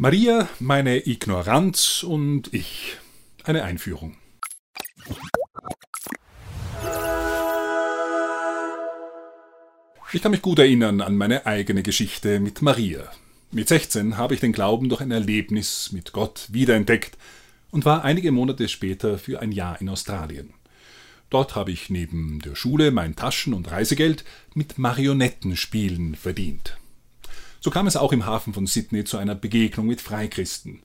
Maria, meine Ignoranz und ich. Eine Einführung. Ich kann mich gut erinnern an meine eigene Geschichte mit Maria. Mit 16 habe ich den Glauben durch ein Erlebnis mit Gott wiederentdeckt und war einige Monate später für ein Jahr in Australien. Dort habe ich neben der Schule mein Taschen- und Reisegeld mit Marionettenspielen verdient. So kam es auch im Hafen von Sydney zu einer Begegnung mit Freikristen.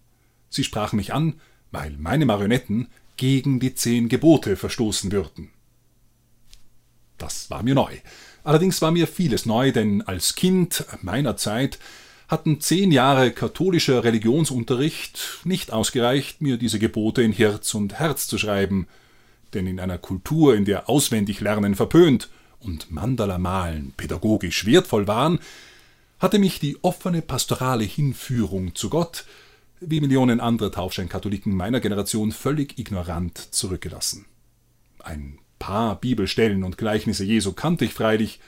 Sie sprachen mich an, weil meine Marionetten gegen die zehn Gebote verstoßen würden. Das war mir neu. Allerdings war mir vieles neu, denn als Kind meiner Zeit hatten zehn Jahre katholischer Religionsunterricht nicht ausgereicht, mir diese Gebote in Herz und Herz zu schreiben, denn in einer Kultur, in der auswendig Lernen verpönt und Mandala malen pädagogisch wertvoll waren, hatte mich die offene pastorale Hinführung zu Gott, wie Millionen anderer Taufscheinkatholiken meiner Generation, völlig ignorant zurückgelassen. Ein paar Bibelstellen und Gleichnisse Jesu kannte ich freilich,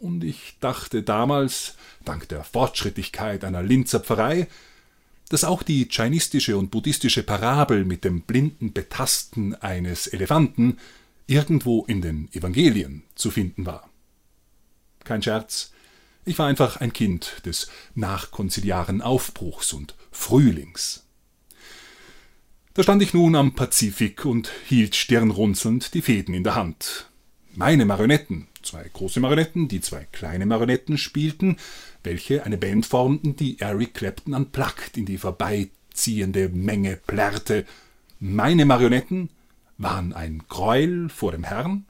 und ich dachte damals, dank der Fortschrittlichkeit einer Linzer Pfarrei, dass auch die chinistische und buddhistische Parabel mit dem blinden Betasten eines Elefanten irgendwo in den Evangelien zu finden war. Kein Scherz, ich war einfach ein Kind des nachkonziliaren Aufbruchs und Frühlings. Da stand ich nun am Pazifik und hielt stirnrunzelnd die Fäden in der Hand. Meine Marionetten, zwei große Marionetten, die zwei kleine Marionetten spielten, welche eine Band formten, die Eric Clapton unplugged in die vorbeiziehende Menge plärrte. Meine Marionetten waren ein Gräuel vor dem Herrn,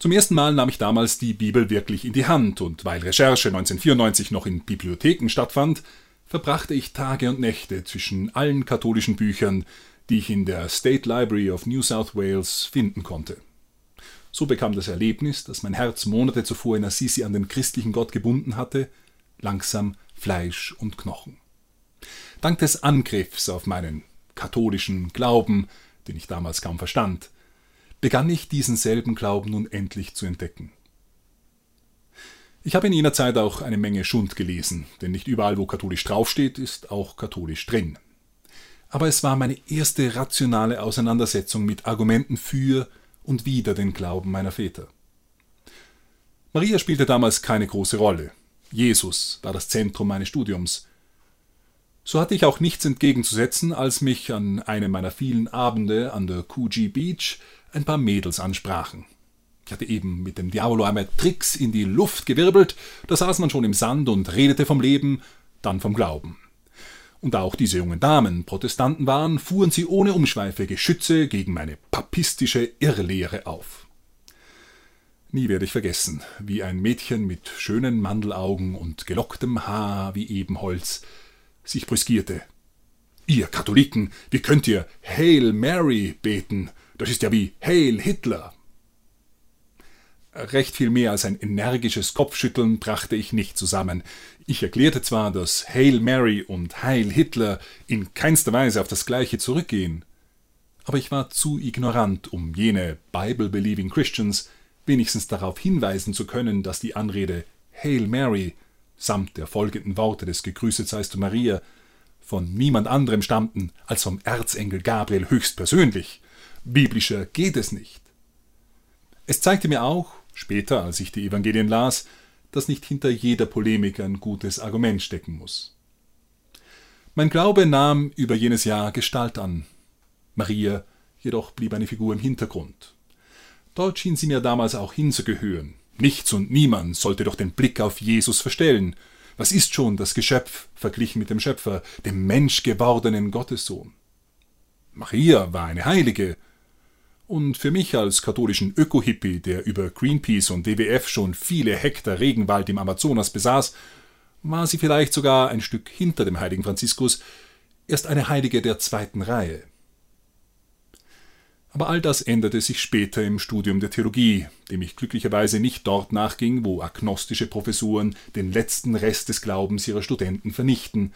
zum ersten Mal nahm ich damals die Bibel wirklich in die Hand, und weil Recherche 1994 noch in Bibliotheken stattfand, verbrachte ich Tage und Nächte zwischen allen katholischen Büchern, die ich in der State Library of New South Wales finden konnte. So bekam das Erlebnis, das mein Herz Monate zuvor in Assisi an den christlichen Gott gebunden hatte, langsam Fleisch und Knochen. Dank des Angriffs auf meinen katholischen Glauben, den ich damals kaum verstand, begann ich diesen selben Glauben nun endlich zu entdecken. Ich habe in jener Zeit auch eine Menge Schund gelesen, denn nicht überall, wo katholisch draufsteht, ist auch katholisch drin. Aber es war meine erste rationale Auseinandersetzung mit Argumenten für und wider den Glauben meiner Väter. Maria spielte damals keine große Rolle. Jesus war das Zentrum meines Studiums. So hatte ich auch nichts entgegenzusetzen, als mich an einem meiner vielen Abende an der Coogee Beach ein paar Mädels ansprachen. Ich hatte eben mit dem Diavolo einmal Tricks in die Luft gewirbelt, da saß man schon im Sand und redete vom Leben, dann vom Glauben. Und da auch diese jungen Damen Protestanten waren, fuhren sie ohne Umschweife Geschütze gegen meine papistische Irrlehre auf. Nie werde ich vergessen, wie ein Mädchen mit schönen Mandelaugen und gelocktem Haar wie Ebenholz sich brüskierte. Ihr Katholiken, wie könnt ihr Hail Mary beten? Das ist ja wie Hail Hitler. Recht viel mehr als ein energisches Kopfschütteln brachte ich nicht zusammen. Ich erklärte zwar, dass Hail Mary und Heil Hitler in keinster Weise auf das gleiche zurückgehen, aber ich war zu ignorant, um jene Bible-believing Christians wenigstens darauf hinweisen zu können, dass die Anrede Hail Mary samt der folgenden Worte des Gegrüßet seist du Maria von niemand anderem stammten als vom Erzengel Gabriel höchstpersönlich Biblischer geht es nicht. Es zeigte mir auch, später, als ich die Evangelien las, dass nicht hinter jeder Polemik ein gutes Argument stecken muss. Mein Glaube nahm über jenes Jahr Gestalt an. Maria jedoch blieb eine Figur im Hintergrund. Dort schien sie mir damals auch hinzugehören. Nichts und niemand sollte doch den Blick auf Jesus verstellen. Was ist schon das Geschöpf verglichen mit dem Schöpfer, dem menschgewordenen Gottessohn? Maria war eine Heilige, und für mich als katholischen Öko-Hippie, der über Greenpeace und WWF schon viele Hektar Regenwald im Amazonas besaß, war sie vielleicht sogar ein Stück hinter dem heiligen Franziskus, erst eine Heilige der zweiten Reihe. Aber all das änderte sich später im Studium der Theologie, dem ich glücklicherweise nicht dort nachging, wo agnostische Professuren den letzten Rest des Glaubens ihrer Studenten vernichten,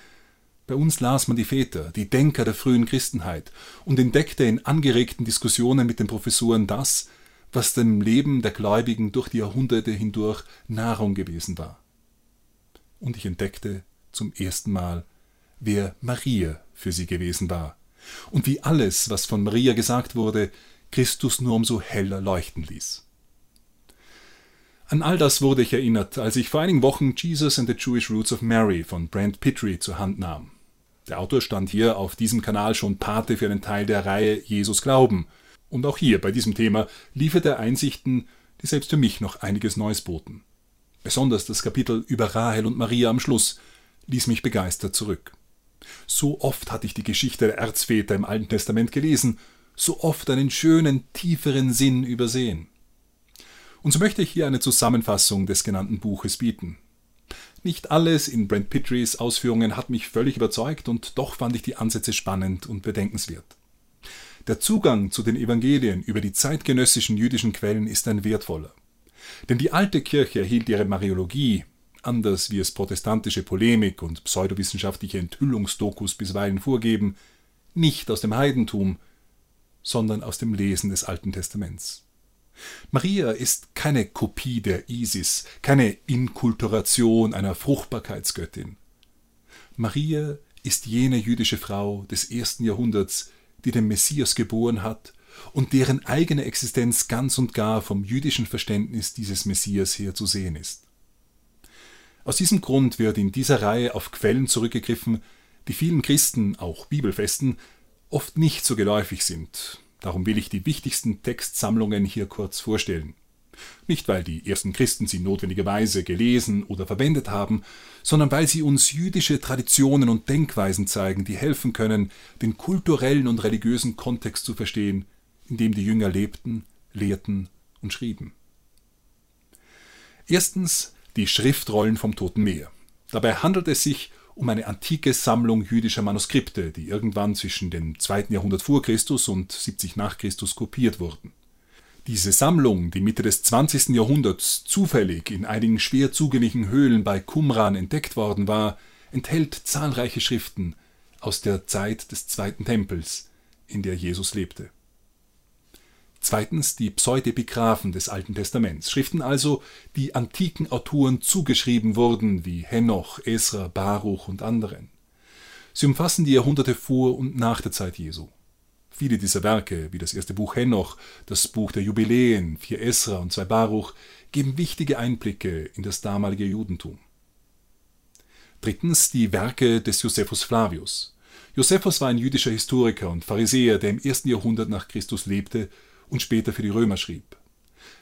bei uns las man die Väter, die Denker der frühen Christenheit und entdeckte in angeregten Diskussionen mit den Professoren das, was dem Leben der Gläubigen durch die Jahrhunderte hindurch Nahrung gewesen war. Und ich entdeckte zum ersten Mal, wer Maria für sie gewesen war und wie alles, was von Maria gesagt wurde, Christus nur umso heller leuchten ließ. An all das wurde ich erinnert, als ich vor einigen Wochen Jesus and the Jewish Roots of Mary von Brent Pittry zur Hand nahm. Der Autor stand hier auf diesem Kanal schon Pate für einen Teil der Reihe Jesus Glauben. Und auch hier bei diesem Thema liefert er Einsichten, die selbst für mich noch einiges Neues boten. Besonders das Kapitel über Rahel und Maria am Schluss ließ mich begeistert zurück. So oft hatte ich die Geschichte der Erzväter im Alten Testament gelesen, so oft einen schönen, tieferen Sinn übersehen. Und so möchte ich hier eine Zusammenfassung des genannten Buches bieten. Nicht alles in Brent Pitrys Ausführungen hat mich völlig überzeugt und doch fand ich die Ansätze spannend und bedenkenswert. Der Zugang zu den Evangelien über die zeitgenössischen jüdischen Quellen ist ein wertvoller. Denn die alte Kirche erhielt ihre Mariologie, anders wie es protestantische Polemik und pseudowissenschaftliche Enthüllungsdokus bisweilen vorgeben, nicht aus dem Heidentum, sondern aus dem Lesen des Alten Testaments. Maria ist keine Kopie der Isis, keine Inkulturation einer Fruchtbarkeitsgöttin. Maria ist jene jüdische Frau des ersten Jahrhunderts, die den Messias geboren hat und deren eigene Existenz ganz und gar vom jüdischen Verständnis dieses Messias her zu sehen ist. Aus diesem Grund wird in dieser Reihe auf Quellen zurückgegriffen, die vielen Christen, auch Bibelfesten, oft nicht so geläufig sind, Darum will ich die wichtigsten Textsammlungen hier kurz vorstellen. Nicht, weil die ersten Christen sie notwendigerweise gelesen oder verwendet haben, sondern weil sie uns jüdische Traditionen und Denkweisen zeigen, die helfen können, den kulturellen und religiösen Kontext zu verstehen, in dem die Jünger lebten, lehrten und schrieben. Erstens die Schriftrollen vom Toten Meer. Dabei handelt es sich um eine antike Sammlung jüdischer Manuskripte, die irgendwann zwischen dem 2. Jahrhundert vor Christus und 70 nach Christus kopiert wurden. Diese Sammlung, die Mitte des 20. Jahrhunderts zufällig in einigen schwer zugänglichen Höhlen bei Qumran entdeckt worden war, enthält zahlreiche Schriften aus der Zeit des Zweiten Tempels, in der Jesus lebte. Zweitens die Pseudepigraphen des Alten Testaments, Schriften also, die antiken Autoren zugeschrieben wurden, wie Henoch, Esra, Baruch und anderen. Sie umfassen die Jahrhunderte vor und nach der Zeit Jesu. Viele dieser Werke, wie das erste Buch Henoch, das Buch der Jubiläen, vier Esra und zwei Baruch, geben wichtige Einblicke in das damalige Judentum. Drittens die Werke des Josephus Flavius. Josephus war ein jüdischer Historiker und Pharisäer, der im ersten Jahrhundert nach Christus lebte und später für die Römer schrieb.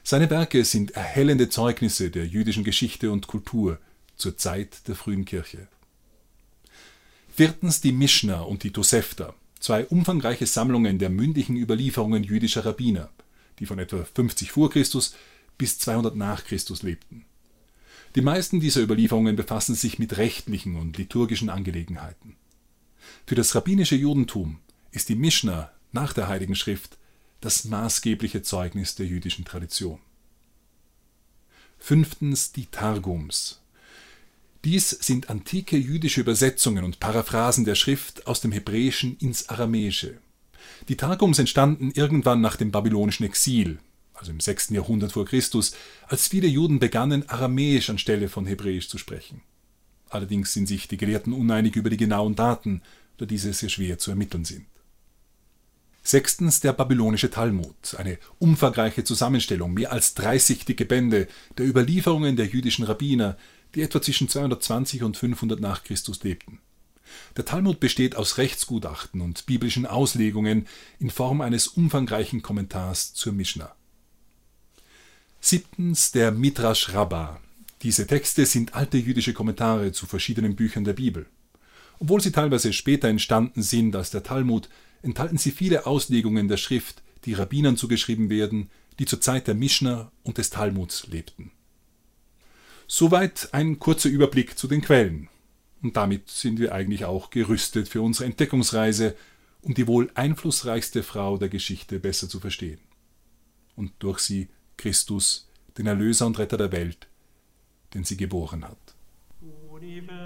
Seine Werke sind erhellende Zeugnisse der jüdischen Geschichte und Kultur zur Zeit der frühen Kirche. Viertens die Mishnah und die Tosefta, zwei umfangreiche Sammlungen der mündlichen Überlieferungen jüdischer Rabbiner, die von etwa 50 vor Christus bis 200 nach Christus lebten. Die meisten dieser Überlieferungen befassen sich mit rechtlichen und liturgischen Angelegenheiten. Für das rabbinische Judentum ist die Mishnah nach der Heiligen Schrift das maßgebliche Zeugnis der jüdischen Tradition. Fünftens die Targums. Dies sind antike jüdische Übersetzungen und Paraphrasen der Schrift aus dem Hebräischen ins Aramäische. Die Targums entstanden irgendwann nach dem babylonischen Exil, also im 6. Jahrhundert vor Christus, als viele Juden begannen, Aramäisch anstelle von Hebräisch zu sprechen. Allerdings sind sich die Gelehrten uneinig über die genauen Daten, da diese sehr schwer zu ermitteln sind. Sechstens der babylonische Talmud, eine umfangreiche Zusammenstellung, mehr als 30 dicke Bände der Überlieferungen der jüdischen Rabbiner, die etwa zwischen 220 und 500 nach Christus lebten. Der Talmud besteht aus Rechtsgutachten und biblischen Auslegungen in Form eines umfangreichen Kommentars zur Mishnah. Siebtens der Midrash Rabbah. Diese Texte sind alte jüdische Kommentare zu verschiedenen Büchern der Bibel. Obwohl sie teilweise später entstanden sind als der Talmud, enthalten sie viele Auslegungen der Schrift, die Rabbinern zugeschrieben werden, die zur Zeit der Mishnah und des Talmuds lebten. Soweit ein kurzer Überblick zu den Quellen. Und damit sind wir eigentlich auch gerüstet für unsere Entdeckungsreise, um die wohl einflussreichste Frau der Geschichte besser zu verstehen. Und durch sie Christus, den Erlöser und Retter der Welt, den sie geboren hat. Universum.